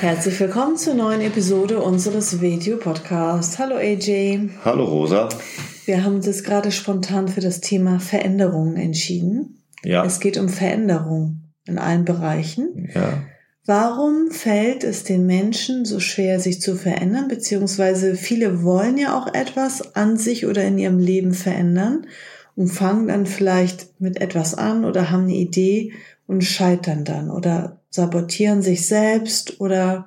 Herzlich willkommen zur neuen Episode unseres Video-Podcasts. Hallo AJ. Hallo Rosa. Wir haben uns jetzt gerade spontan für das Thema Veränderungen entschieden. Ja. Es geht um Veränderung in allen Bereichen. Ja. Warum fällt es den Menschen so schwer, sich zu verändern? Beziehungsweise viele wollen ja auch etwas an sich oder in ihrem Leben verändern und fangen dann vielleicht mit etwas an oder haben eine Idee und scheitern dann oder sabotieren sich selbst oder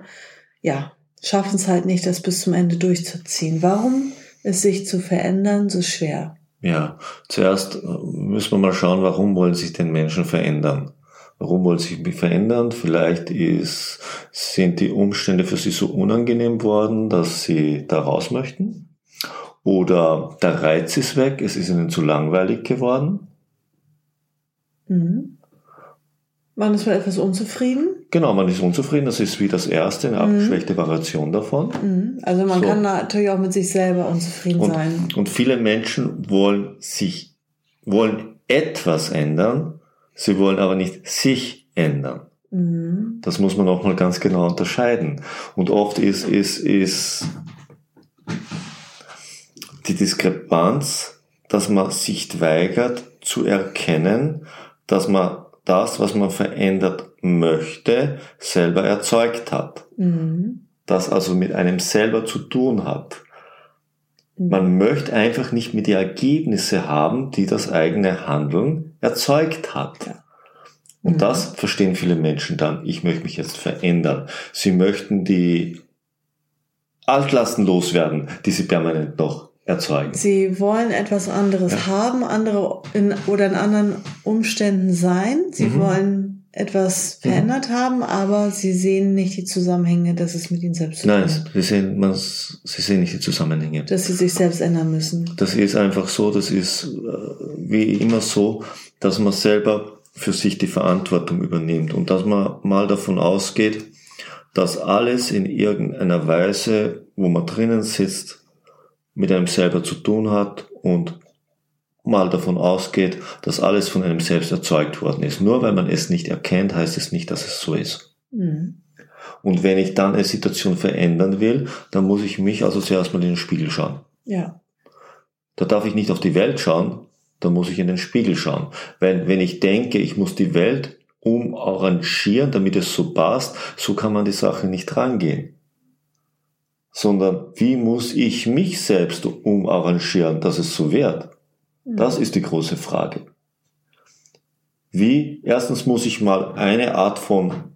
ja, schaffen es halt nicht, das bis zum Ende durchzuziehen. Warum ist sich zu verändern so schwer? Ja, zuerst äh, müssen wir mal schauen, warum wollen sich denn Menschen verändern? Warum wollen sich verändern? Vielleicht ist, sind die Umstände für sie so unangenehm worden, dass sie da raus möchten. Oder der Reiz ist weg, es ist ihnen zu langweilig geworden. Mhm. Man ist mal etwas unzufrieden. Genau, man ist unzufrieden. Das ist wie das erste, eine mhm. abgeschwächte Variation davon. Mhm. Also man so. kann natürlich auch mit sich selber unzufrieden und, sein. Und viele Menschen wollen sich, wollen etwas ändern. Sie wollen aber nicht sich ändern. Mhm. Das muss man auch mal ganz genau unterscheiden. Und oft ist, ist, ist die Diskrepanz, dass man sich weigert zu erkennen, dass man das, was man verändert möchte, selber erzeugt hat. Mhm. Das also mit einem selber zu tun hat. Mhm. Man möchte einfach nicht mehr die Ergebnisse haben, die das eigene Handeln erzeugt hat. Und mhm. das verstehen viele Menschen dann. Ich möchte mich jetzt verändern. Sie möchten die Altlasten loswerden, die sie permanent noch erzeugen. Sie wollen etwas anderes ja. haben, andere in, oder in anderen Umständen sein. Sie mhm. wollen etwas mhm. verändert mhm. haben, aber sie sehen nicht die Zusammenhänge, dass es mit ihnen selbst. Nein, sie sehen, man, sie sehen nicht die Zusammenhänge. Dass sie sich selbst ändern müssen. Das ist einfach so, das ist äh, wie immer so, dass man selber für sich die Verantwortung übernimmt und dass man mal davon ausgeht, dass alles in irgendeiner Weise, wo man drinnen sitzt, mit einem selber zu tun hat und mal davon ausgeht, dass alles von einem selbst erzeugt worden ist. Nur weil man es nicht erkennt, heißt es nicht, dass es so ist. Mhm. Und wenn ich dann eine Situation verändern will, dann muss ich mich also zuerst mal in den Spiegel schauen. Ja. Da darf ich nicht auf die Welt schauen, da muss ich in den Spiegel schauen. Wenn, wenn ich denke, ich muss die Welt umarrangieren, damit es so passt, so kann man die Sache nicht rangehen sondern wie muss ich mich selbst umarrangieren, dass es so wird? Das ist die große Frage. Wie? Erstens muss ich mal eine Art von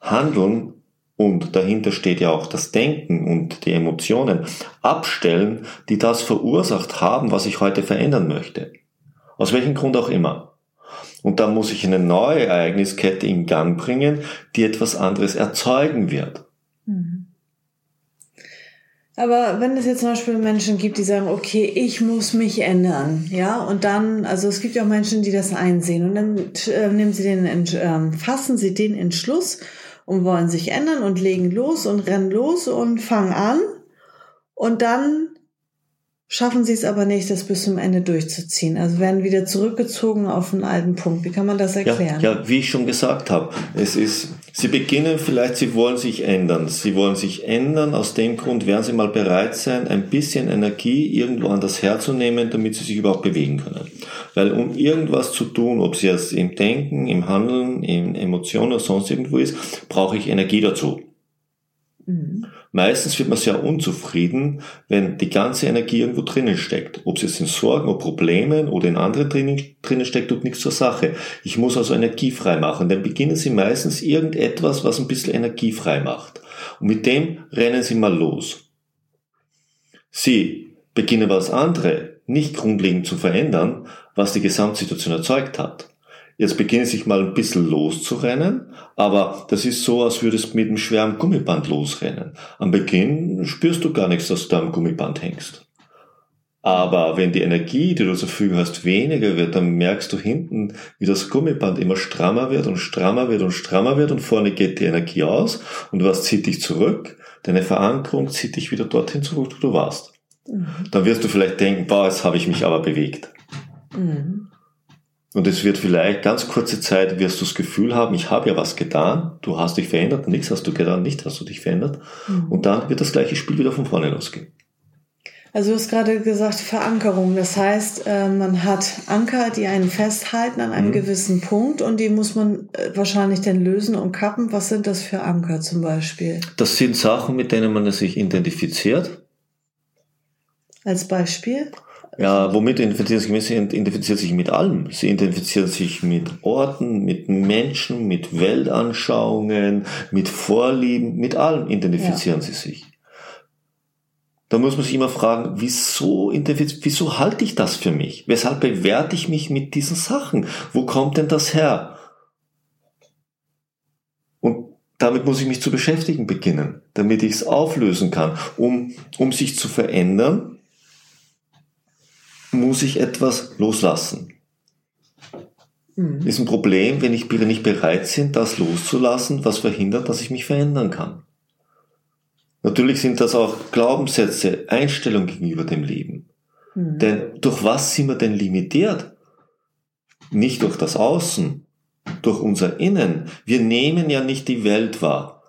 Handeln und dahinter steht ja auch das Denken und die Emotionen abstellen, die das verursacht haben, was ich heute verändern möchte. Aus welchem Grund auch immer. Und dann muss ich eine neue Ereigniskette in Gang bringen, die etwas anderes erzeugen wird. Mhm. Aber wenn es jetzt zum Beispiel Menschen gibt, die sagen, okay, ich muss mich ändern, ja, und dann, also es gibt ja auch Menschen, die das einsehen und dann äh, nehmen sie den, äh, fassen sie den Entschluss und wollen sich ändern und legen los und rennen los und fangen an und dann schaffen sie es aber nicht, das bis zum Ende durchzuziehen. Also werden wieder zurückgezogen auf einen alten Punkt. Wie kann man das erklären? Ja, ja wie ich schon gesagt habe, es ist, sie beginnen vielleicht, sie wollen sich ändern. Sie wollen sich ändern. Aus dem Grund werden sie mal bereit sein, ein bisschen Energie irgendwo anders herzunehmen, damit sie sich überhaupt bewegen können. Weil um irgendwas zu tun, ob es jetzt im Denken, im Handeln, in Emotionen oder sonst irgendwo ist, brauche ich Energie dazu. Mhm. Meistens wird man sehr unzufrieden, wenn die ganze Energie irgendwo drinnen steckt. Ob es jetzt in Sorgen oder Problemen oder in anderen drinnen, drinnen steckt, tut nichts zur Sache. Ich muss also Energie frei machen. Dann beginnen Sie meistens irgendetwas, was ein bisschen Energie frei macht. Und mit dem rennen Sie mal los. Sie beginnen was andere nicht grundlegend zu verändern, was die Gesamtsituation erzeugt hat. Jetzt beginnen sich mal ein bisschen loszurennen, aber das ist so, als würdest du mit einem schweren Gummiband losrennen. Am Beginn spürst du gar nichts, dass du da am Gummiband hängst. Aber wenn die Energie, die du zur Verfügung hast, weniger wird, dann merkst du hinten, wie das Gummiband immer strammer wird und strammer wird und strammer wird und vorne geht die Energie aus und was zieht dich zurück? Deine Verankerung zieht dich wieder dorthin zurück, wo du warst. Mhm. Dann wirst du vielleicht denken, boah, jetzt habe ich mich aber bewegt. Mhm. Und es wird vielleicht ganz kurze Zeit, wirst du das Gefühl haben, ich habe ja was getan, du hast dich verändert, nichts hast du getan, nicht hast du dich verändert. Mhm. Und dann wird das gleiche Spiel wieder von vorne losgehen. Also du hast gerade gesagt Verankerung. Das heißt, äh, man hat Anker, die einen festhalten an einem mhm. gewissen Punkt und die muss man äh, wahrscheinlich dann lösen und kappen. Was sind das für Anker zum Beispiel? Das sind Sachen, mit denen man sich identifiziert. Als Beispiel? Ja, womit identifiziert sich? Sie identifiziert sich mit allem. Sie identifiziert sich mit Orten, mit Menschen, mit Weltanschauungen, mit Vorlieben, mit allem identifizieren ja. sie sich. Da muss man sich immer fragen, wieso, wieso halte ich das für mich? Weshalb bewerte ich mich mit diesen Sachen? Wo kommt denn das her? Und damit muss ich mich zu beschäftigen beginnen, damit ich es auflösen kann. Um, um sich zu verändern, muss ich etwas loslassen. Mhm. Ist ein Problem, wenn ich nicht bereit bin, das loszulassen, was verhindert, dass ich mich verändern kann. Natürlich sind das auch Glaubenssätze, Einstellungen gegenüber dem Leben. Mhm. Denn durch was sind wir denn limitiert? Nicht durch das Außen, durch unser Innen. Wir nehmen ja nicht die Welt wahr.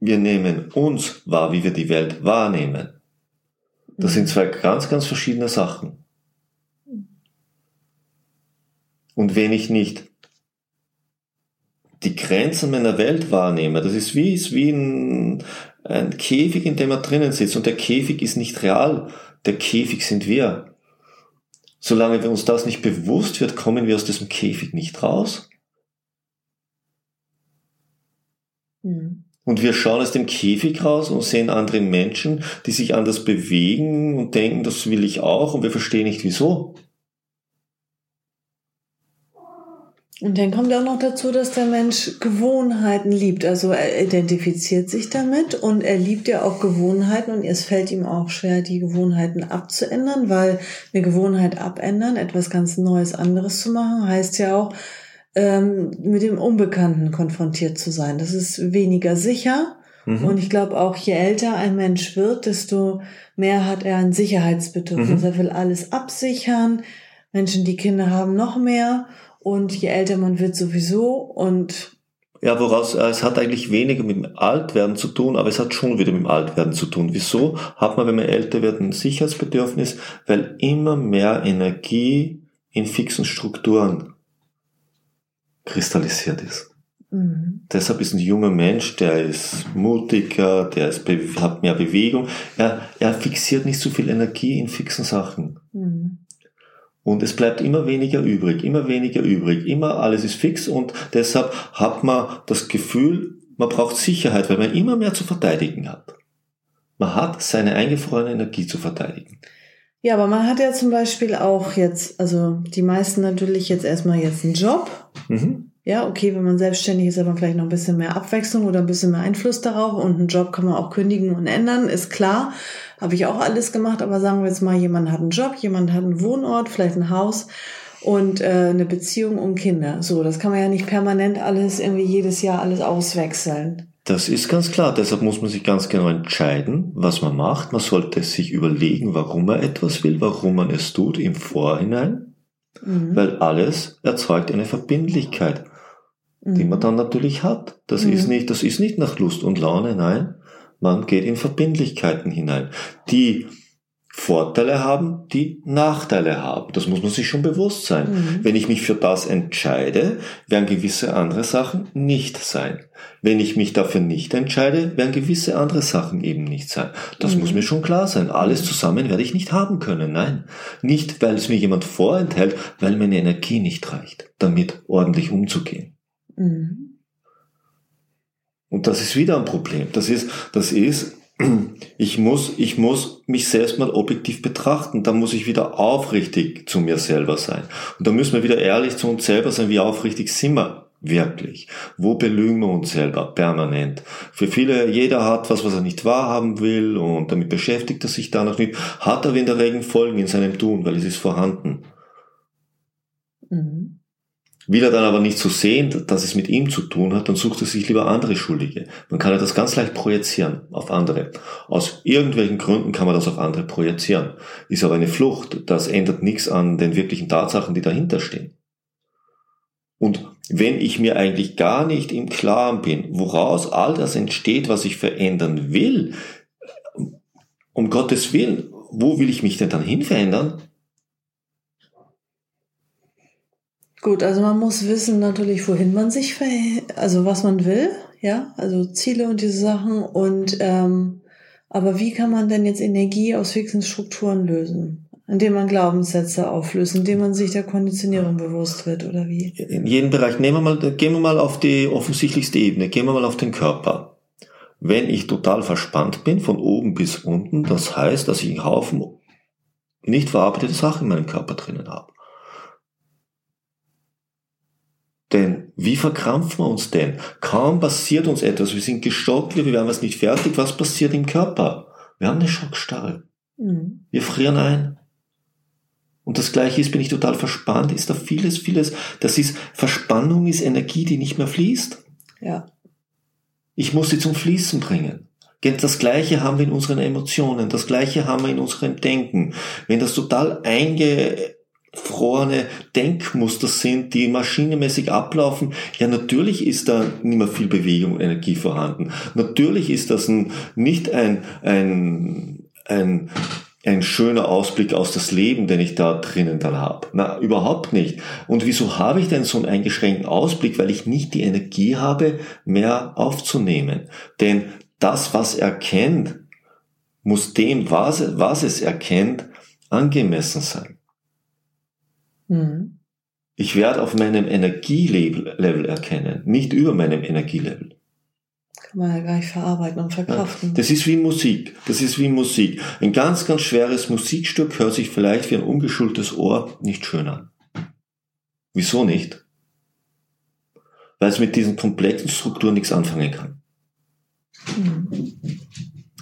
Wir nehmen uns wahr, wie wir die Welt wahrnehmen. Das mhm. sind zwei ganz, ganz verschiedene Sachen. Und wenn ich nicht die Grenzen meiner Welt wahrnehme. Das ist wie, ist wie ein, ein Käfig, in dem er drinnen sitzt. Und der Käfig ist nicht real. Der Käfig sind wir. Solange wir uns das nicht bewusst wird, kommen wir aus diesem Käfig nicht raus. Mhm. Und wir schauen aus dem Käfig raus und sehen andere Menschen, die sich anders bewegen und denken, das will ich auch und wir verstehen nicht wieso. Und dann kommt auch noch dazu, dass der Mensch Gewohnheiten liebt. Also er identifiziert sich damit und er liebt ja auch Gewohnheiten und es fällt ihm auch schwer, die Gewohnheiten abzuändern, weil eine Gewohnheit abändern, etwas ganz Neues, anderes zu machen, heißt ja auch, ähm, mit dem Unbekannten konfrontiert zu sein. Das ist weniger sicher. Mhm. Und ich glaube auch, je älter ein Mensch wird, desto mehr hat er ein Sicherheitsbedürfnis. Mhm. Er will alles absichern. Menschen, die Kinder haben, noch mehr. Und je älter man wird sowieso und ja, woraus, äh, es hat eigentlich weniger mit dem Altwerden zu tun, aber es hat schon wieder mit dem Altwerden zu tun. Wieso hat man, wenn man älter wird, ein Sicherheitsbedürfnis? Weil immer mehr Energie in fixen Strukturen kristallisiert ist. Mhm. Deshalb ist ein junger Mensch, der ist mutiger, der ist, hat mehr Bewegung. Er, er fixiert nicht so viel Energie in fixen Sachen. Mhm. Und es bleibt immer weniger übrig, immer weniger übrig, immer alles ist fix und deshalb hat man das Gefühl, man braucht Sicherheit, weil man immer mehr zu verteidigen hat. Man hat seine eingefrorene Energie zu verteidigen. Ja, aber man hat ja zum Beispiel auch jetzt, also die meisten natürlich jetzt erstmal jetzt einen Job. Mhm. Ja, okay, wenn man selbstständig ist, hat man vielleicht noch ein bisschen mehr Abwechslung oder ein bisschen mehr Einfluss darauf und einen Job kann man auch kündigen und ändern, ist klar. Habe ich auch alles gemacht, aber sagen wir jetzt mal, jemand hat einen Job, jemand hat einen Wohnort, vielleicht ein Haus und äh, eine Beziehung und Kinder. So, das kann man ja nicht permanent alles irgendwie jedes Jahr alles auswechseln. Das ist ganz klar. Deshalb muss man sich ganz genau entscheiden, was man macht. Man sollte sich überlegen, warum man etwas will, warum man es tut im Vorhinein. Mhm. Weil alles erzeugt eine Verbindlichkeit die man mhm. dann natürlich hat. Das mhm. ist nicht, das ist nicht nach Lust und Laune, nein. Man geht in Verbindlichkeiten hinein, die Vorteile haben, die Nachteile haben. Das muss man sich schon bewusst sein. Mhm. Wenn ich mich für das entscheide, werden gewisse andere Sachen nicht sein. Wenn ich mich dafür nicht entscheide, werden gewisse andere Sachen eben nicht sein. Das mhm. muss mir schon klar sein. Alles mhm. zusammen werde ich nicht haben können. Nein. Nicht, weil es mir jemand vorenthält, weil meine Energie nicht reicht, damit ordentlich umzugehen. Mhm. Und das ist wieder ein Problem. Das ist, das ist, ich muss, ich muss mich selbst mal objektiv betrachten. Da muss ich wieder aufrichtig zu mir selber sein. Und da müssen wir wieder ehrlich zu uns selber sein, wie aufrichtig sind wir Wirklich. Wo belügen wir uns selber permanent? Für viele, jeder hat was, was er nicht wahrhaben will und damit beschäftigt er sich danach nicht. Hat aber in der Regel Folgen in seinem Tun, weil es ist vorhanden. Mhm. Will er dann aber nicht so sehen, dass es mit ihm zu tun hat, dann sucht er sich lieber andere Schuldige. Man kann ja das ganz leicht projizieren auf andere. Aus irgendwelchen Gründen kann man das auf andere projizieren. Ist aber eine Flucht. Das ändert nichts an den wirklichen Tatsachen, die dahinter stehen. Und wenn ich mir eigentlich gar nicht im Klaren bin, woraus all das entsteht, was ich verändern will, um Gottes Willen, wo will ich mich denn dann hin verändern? Gut, also man muss wissen natürlich, wohin man sich, also was man will, ja, also Ziele und diese Sachen. Und ähm, aber wie kann man denn jetzt Energie aus fixen Strukturen lösen? Indem man Glaubenssätze auflöst, indem man sich der Konditionierung bewusst wird, oder wie? In jedem Bereich. Nehmen wir mal, gehen wir mal auf die offensichtlichste Ebene, gehen wir mal auf den Körper. Wenn ich total verspannt bin, von oben bis unten, das heißt, dass ich einen Haufen nicht verarbeitete Sachen in meinem Körper drinnen habe. Denn wie verkrampfen wir uns denn? Kaum passiert uns etwas, wir sind gestockt, wir werden was nicht fertig, was passiert im Körper? Wir haben eine Schockstarre. Mhm. Wir frieren ein. Und das gleiche ist, bin ich total verspannt, ist da vieles, vieles. Das ist, Verspannung ist Energie, die nicht mehr fließt. Ja. Ich muss sie zum Fließen bringen. Das Gleiche haben wir in unseren Emotionen, das Gleiche haben wir in unserem Denken. Wenn das total einge, gefrorene Denkmuster sind, die maschinenmäßig ablaufen, ja natürlich ist da nicht mehr viel Bewegung und Energie vorhanden. Natürlich ist das ein, nicht ein, ein, ein, ein schöner Ausblick aus das Leben, den ich da drinnen dann habe. Na, überhaupt nicht. Und wieso habe ich denn so einen eingeschränkten Ausblick? Weil ich nicht die Energie habe, mehr aufzunehmen. Denn das, was er kennt, muss dem, was, was es erkennt, angemessen sein. Mhm. Ich werde auf meinem Energielevel erkennen, nicht über meinem Energielevel. Kann man ja gar nicht verarbeiten und verkraften. Ja, das ist wie Musik. Das ist wie Musik. Ein ganz, ganz schweres Musikstück hört sich vielleicht für ein ungeschultes Ohr nicht schön an. Wieso nicht? Weil es mit diesen komplexen Strukturen nichts anfangen kann. Mhm.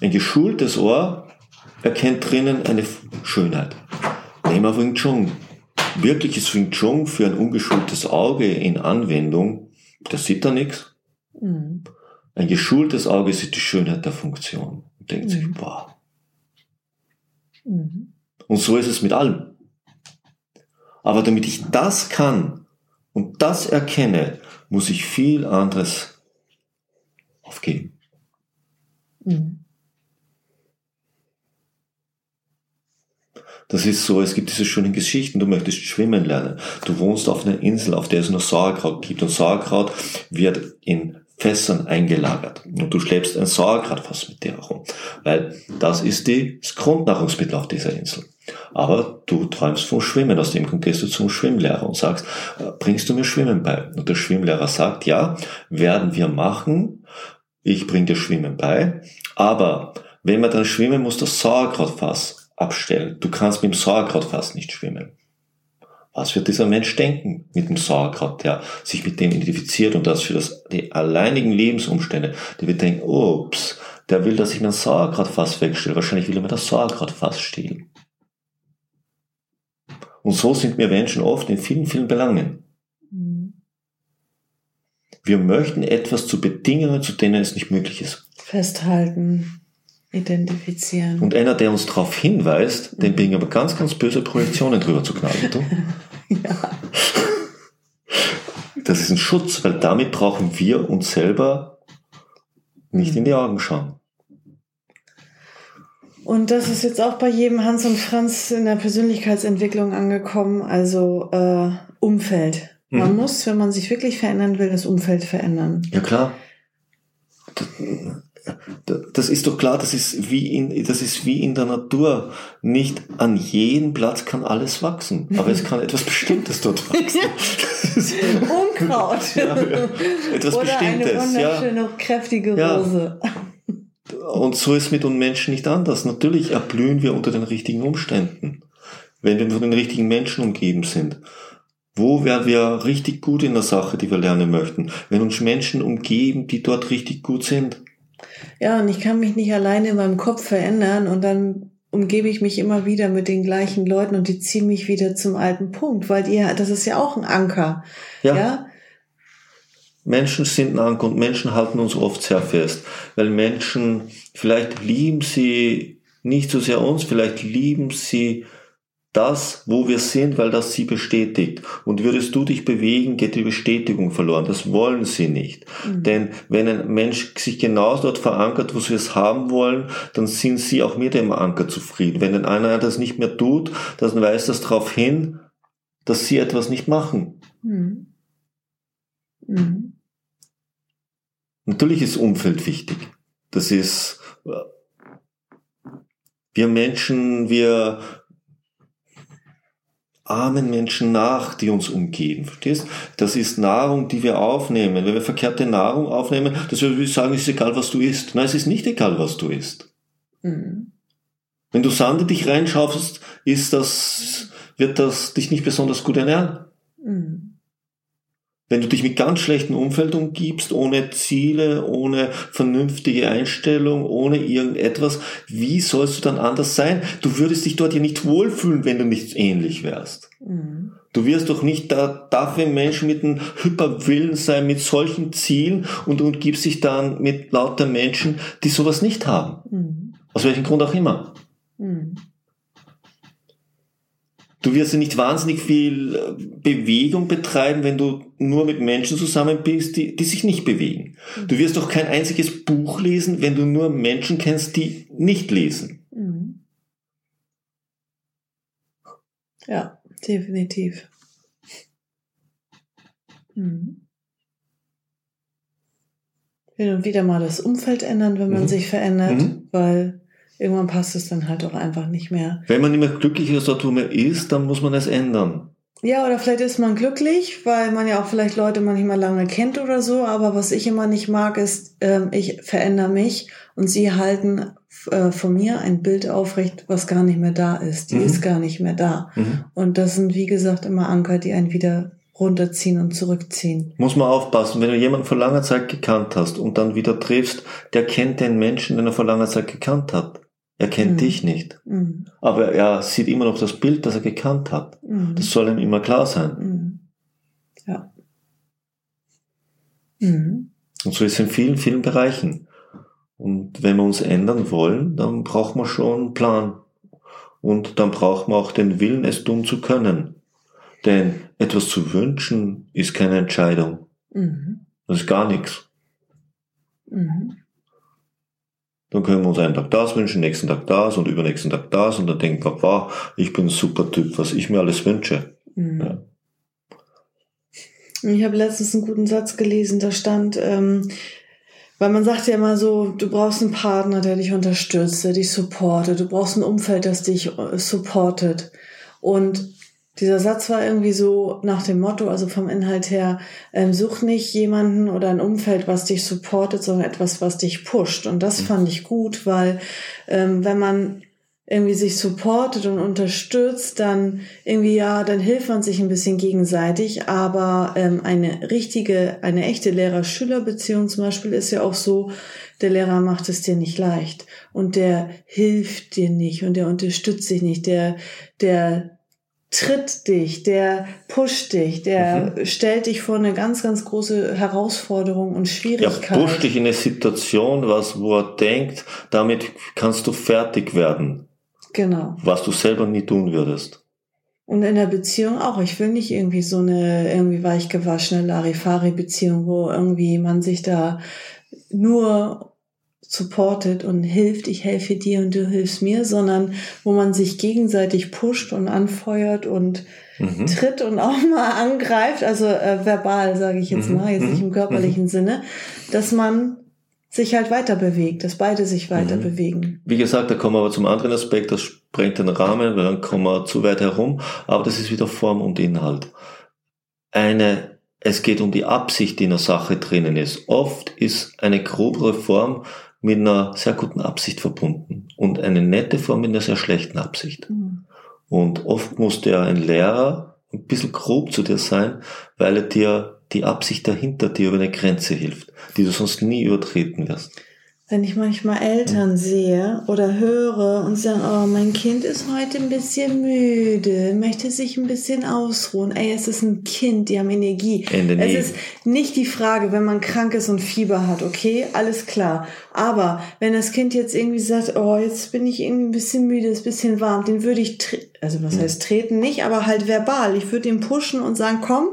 Ein geschultes Ohr erkennt drinnen eine Schönheit. Nehmen wir Wing Chun wirkliches Wing Chun für ein ungeschultes Auge in Anwendung, das sieht da nichts. Mhm. Ein geschultes Auge sieht die Schönheit der Funktion und denkt mhm. sich, boah. Mhm. Und so ist es mit allem. Aber damit ich das kann und das erkenne, muss ich viel anderes aufgeben. Mhm. Das ist so, es gibt diese schönen Geschichten, du möchtest schwimmen lernen. Du wohnst auf einer Insel, auf der es nur Sauerkraut gibt und Sauerkraut wird in Fässern eingelagert. Und du schleppst ein Sauerkrautfass mit dir herum, weil das ist die, das Grundnahrungsmittel auf dieser Insel. Aber du träumst vom Schwimmen, aus dem Grund gehst du zum Schwimmlehrer und sagst, äh, bringst du mir Schwimmen bei? Und der Schwimmlehrer sagt, ja, werden wir machen, ich bring dir Schwimmen bei, aber wenn man dann schwimmen muss, das Sauerkrautfass abstellen. Du kannst mit dem Sauerkraut fast nicht schwimmen. Was wird dieser Mensch denken mit dem Sauerkraut, der sich mit dem identifiziert und das für das, die alleinigen Lebensumstände, der wird denken, ups, der will, dass ich mein Sauerkrautfass wegstelle. Wahrscheinlich will er mir das Sauerkrautfass stehlen. Und so sind wir Menschen oft in vielen, vielen Belangen. Mhm. Wir möchten etwas zu Bedingungen, zu denen es nicht möglich ist. Festhalten identifizieren. Und einer, der uns darauf hinweist, mhm. den bringen aber ganz, ganz böse Projektionen drüber zu knallen, du? ja. Das ist ein Schutz, weil damit brauchen wir uns selber nicht in die Augen schauen. Und das ist jetzt auch bei jedem Hans und Franz in der Persönlichkeitsentwicklung angekommen, also äh, Umfeld. Man mhm. muss, wenn man sich wirklich verändern will, das Umfeld verändern. Ja klar das ist doch klar, das ist wie in, das ist wie in der Natur. Nicht an jedem Platz kann alles wachsen, aber es kann etwas Bestimmtes dort wachsen. Unkraut. ja, ja. Etwas Oder Bestimmtes. Eine wunderschöne, ja. kräftige Rose. Und so ist mit uns Menschen nicht anders. Natürlich erblühen wir unter den richtigen Umständen, wenn wir von den richtigen Menschen umgeben sind. Wo werden wir richtig gut in der Sache, die wir lernen möchten? Wenn uns Menschen umgeben, die dort richtig gut sind. Ja, und ich kann mich nicht alleine in meinem Kopf verändern und dann umgebe ich mich immer wieder mit den gleichen Leuten und die ziehen mich wieder zum alten Punkt, weil ihr, das ist ja auch ein Anker. Ja. ja? Menschen sind ein Anker und Menschen halten uns oft sehr fest, weil Menschen, vielleicht lieben sie nicht so sehr uns, vielleicht lieben sie das, wo wir sind, weil das sie bestätigt. Und würdest du dich bewegen, geht die Bestätigung verloren. Das wollen sie nicht. Mhm. Denn wenn ein Mensch sich genau dort verankert, wo sie es haben wollen, dann sind sie auch mit dem Anker zufrieden. Wenn ein einer das nicht mehr tut, dann weist das darauf hin, dass sie etwas nicht machen. Mhm. Mhm. Natürlich ist Umfeld wichtig. Das ist, wir Menschen, wir armen Menschen nach, die uns umgeben. Verstehst? Das ist Nahrung, die wir aufnehmen. Wenn wir verkehrte Nahrung aufnehmen, das würde ich sagen, es ist egal, was du isst. Nein, es ist nicht egal, was du isst. Mhm. Wenn du Sand in dich reinschaufst, ist das, wird das dich nicht besonders gut ernähren. Mhm. Wenn du dich mit ganz schlechten Umfeld umgibst, ohne Ziele, ohne vernünftige Einstellung, ohne irgendetwas, wie sollst du dann anders sein? Du würdest dich dort ja nicht wohlfühlen, wenn du nicht ähnlich wärst. Mhm. Du wirst doch nicht da, dafür ein Mensch mit einem Hyperwillen sein, mit solchen Zielen und umgibst dich dann mit lauter Menschen, die sowas nicht haben. Mhm. Aus welchem Grund auch immer. Mhm. Du wirst ja nicht wahnsinnig viel äh, Bewegung betreiben, wenn du nur mit Menschen zusammen bist, die, die sich nicht bewegen. Du wirst doch kein einziges Buch lesen, wenn du nur Menschen kennst, die nicht lesen. Mhm. Ja, definitiv. Mhm. Hin und wieder mal das Umfeld ändern, wenn man mhm. sich verändert, mhm. weil irgendwann passt es dann halt auch einfach nicht mehr. Wenn man nicht mehr glücklich ist oder mehr ist, dann muss man es ändern. Ja, oder vielleicht ist man glücklich, weil man ja auch vielleicht Leute manchmal lange kennt oder so. Aber was ich immer nicht mag, ist, äh, ich verändere mich und sie halten äh, von mir ein Bild aufrecht, was gar nicht mehr da ist. Die mhm. ist gar nicht mehr da. Mhm. Und das sind, wie gesagt, immer Anker, die einen wieder runterziehen und zurückziehen. Muss man aufpassen, wenn du jemanden vor langer Zeit gekannt hast und dann wieder triffst, der kennt den Menschen, den er vor langer Zeit gekannt hat. Er kennt mhm. dich nicht. Mhm. Aber er sieht immer noch das Bild, das er gekannt hat. Mhm. Das soll ihm immer klar sein. Mhm. Ja. Mhm. Und so ist es in vielen, vielen Bereichen. Und wenn wir uns ändern wollen, dann braucht man schon einen Plan. Und dann braucht man auch den Willen, es tun zu können. Denn etwas zu wünschen ist keine Entscheidung. Mhm. Das ist gar nichts. Mhm. Dann können wir uns einen Tag das wünschen, nächsten Tag das und übernächsten Tag das und dann denken wir, wow, ich bin ein super Typ, was ich mir alles wünsche. Mhm. Ja. Ich habe letztens einen guten Satz gelesen, da stand, ähm, weil man sagt ja immer so, du brauchst einen Partner, der dich unterstützt, der dich supportet, du brauchst ein Umfeld, das dich äh, supportet. Und dieser Satz war irgendwie so nach dem Motto, also vom Inhalt her, ähm, such nicht jemanden oder ein Umfeld, was dich supportet, sondern etwas, was dich pusht. Und das mhm. fand ich gut, weil ähm, wenn man irgendwie sich supportet und unterstützt, dann irgendwie ja, dann hilft man sich ein bisschen gegenseitig. Aber ähm, eine richtige, eine echte Lehrer-Schüler-Beziehung zum Beispiel ist ja auch so, der Lehrer macht es dir nicht leicht und der hilft dir nicht und der unterstützt dich nicht, der, der tritt dich, der pusht dich, der mhm. stellt dich vor eine ganz, ganz große Herausforderung und Schwierigkeit. Er pusht dich in eine Situation, was, wo er denkt, damit kannst du fertig werden. Genau. Was du selber nie tun würdest. Und in der Beziehung auch. Ich will nicht irgendwie so eine irgendwie weichgewaschene Larifari-Beziehung, wo irgendwie man sich da nur supportet und hilft, ich helfe dir und du hilfst mir, sondern wo man sich gegenseitig pusht und anfeuert und mhm. tritt und auch mal angreift, also äh, verbal sage ich jetzt mhm. mal, jetzt nicht im mhm. körperlichen mhm. Sinne, dass man sich halt weiter bewegt, dass beide sich weiter mhm. bewegen. Wie gesagt, da kommen wir aber zum anderen Aspekt, das sprengt den Rahmen, weil dann kommen wir zu weit herum, aber das ist wieder Form und Inhalt. Eine es geht um die Absicht, die in der Sache drinnen ist. Oft ist eine grobere Form mit einer sehr guten Absicht verbunden und eine nette Form mit einer sehr schlechten Absicht. Mhm. Und oft muss der ein Lehrer ein bisschen grob zu dir sein, weil er dir die Absicht dahinter dir über eine Grenze hilft, die du sonst nie übertreten wirst wenn ich manchmal Eltern sehe oder höre und sagen, oh, mein Kind ist heute ein bisschen müde, möchte sich ein bisschen ausruhen. Ey, es ist ein Kind, die haben Energie. Es ist nicht die Frage, wenn man krank ist und Fieber hat, okay, alles klar. Aber wenn das Kind jetzt irgendwie sagt, oh, jetzt bin ich irgendwie ein bisschen müde, ist ein bisschen warm, den würde ich, also was heißt treten nicht, aber halt verbal. Ich würde ihn pushen und sagen, komm,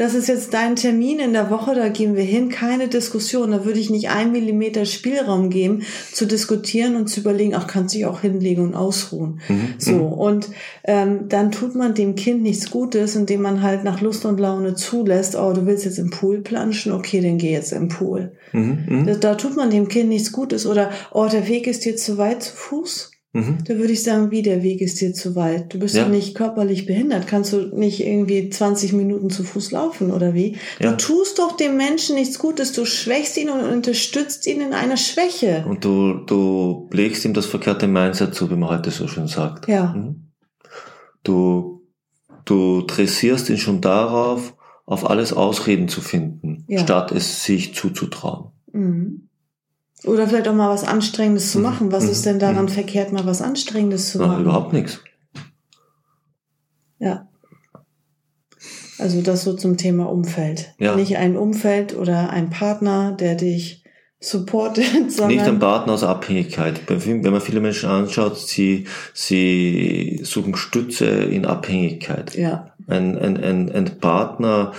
das ist jetzt dein Termin in der Woche, da gehen wir hin, keine Diskussion. Da würde ich nicht ein Millimeter Spielraum geben, zu diskutieren und zu überlegen, ach, kannst dich auch hinlegen und ausruhen. Mhm. So, mhm. und ähm, dann tut man dem Kind nichts Gutes, indem man halt nach Lust und Laune zulässt, oh, du willst jetzt im Pool planschen, okay, dann geh jetzt im Pool. Mhm. mhm. Da, da tut man dem Kind nichts Gutes. Oder, oh, der Weg ist dir zu weit zu Fuß Mhm. Da würde ich sagen, wie der Weg ist dir zu weit. Du bist ja. nicht körperlich behindert. Kannst du nicht irgendwie 20 Minuten zu Fuß laufen oder wie? Ja. Du tust doch dem Menschen nichts Gutes. Du schwächst ihn und unterstützt ihn in einer Schwäche. Und du, du legst ihm das verkehrte Mindset zu, wie man heute so schön sagt. Ja. Mhm. Du, du dressierst ihn schon darauf, auf alles Ausreden zu finden, ja. statt es sich zuzutrauen. Mhm. Oder vielleicht auch mal was Anstrengendes zu mhm. machen. Was mhm. ist denn daran mhm. verkehrt, mal was Anstrengendes zu machen? Überhaupt nichts. Ja. Also das so zum Thema Umfeld. Ja. Nicht ein Umfeld oder ein Partner, der dich supportet, sondern... Nicht ein Partner aus Abhängigkeit. Wenn man viele Menschen anschaut, sie, sie suchen Stütze in Abhängigkeit. Ja. Ein, ein, ein, ein Partner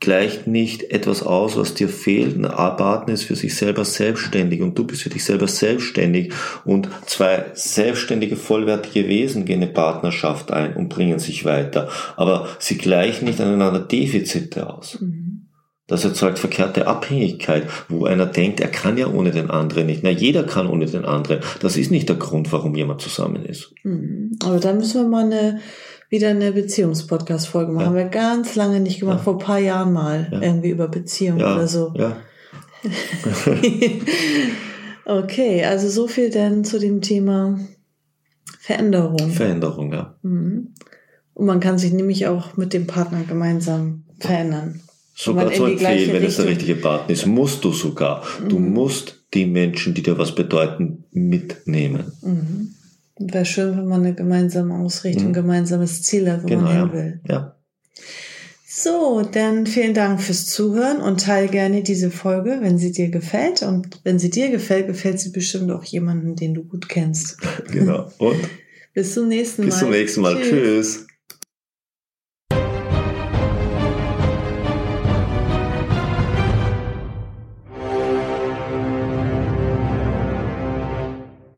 gleicht nicht etwas aus, was dir fehlt. Ein Partner ist für sich selber selbstständig und du bist für dich selber selbstständig und zwei selbstständige, vollwertige Wesen gehen eine Partnerschaft ein und bringen sich weiter. Aber sie gleichen nicht aneinander Defizite aus. Mhm. Das erzeugt verkehrte Abhängigkeit, wo einer denkt, er kann ja ohne den anderen nicht. Na, jeder kann ohne den anderen. Das ist nicht der Grund, warum jemand zusammen ist. Mhm. Aber da müssen wir mal eine wieder eine Beziehungspodcast-Folge machen. Ja. Haben wir ganz lange nicht gemacht, ja. vor ein paar Jahren mal ja. irgendwie über Beziehungen ja. oder so. Ja. okay, also so viel denn zu dem Thema Veränderung. Veränderung, ja. Mhm. Und man kann sich nämlich auch mit dem Partner gemeinsam verändern. Sogar zu empfehlen, wenn es der richtige Partner ist, musst du sogar. Du mhm. musst die Menschen, die dir was bedeuten, mitnehmen. Mhm. Wäre schön, wenn man eine gemeinsame Ausrichtung, mhm. gemeinsames Ziel hat, wo genau, man hin will. Ja. So, dann vielen Dank fürs Zuhören und teile gerne diese Folge, wenn sie dir gefällt. Und wenn sie dir gefällt, gefällt sie bestimmt auch jemandem, den du gut kennst. Genau. Und? Bis zum nächsten Mal. Bis zum nächsten Mal. Tschüss. Tschüss.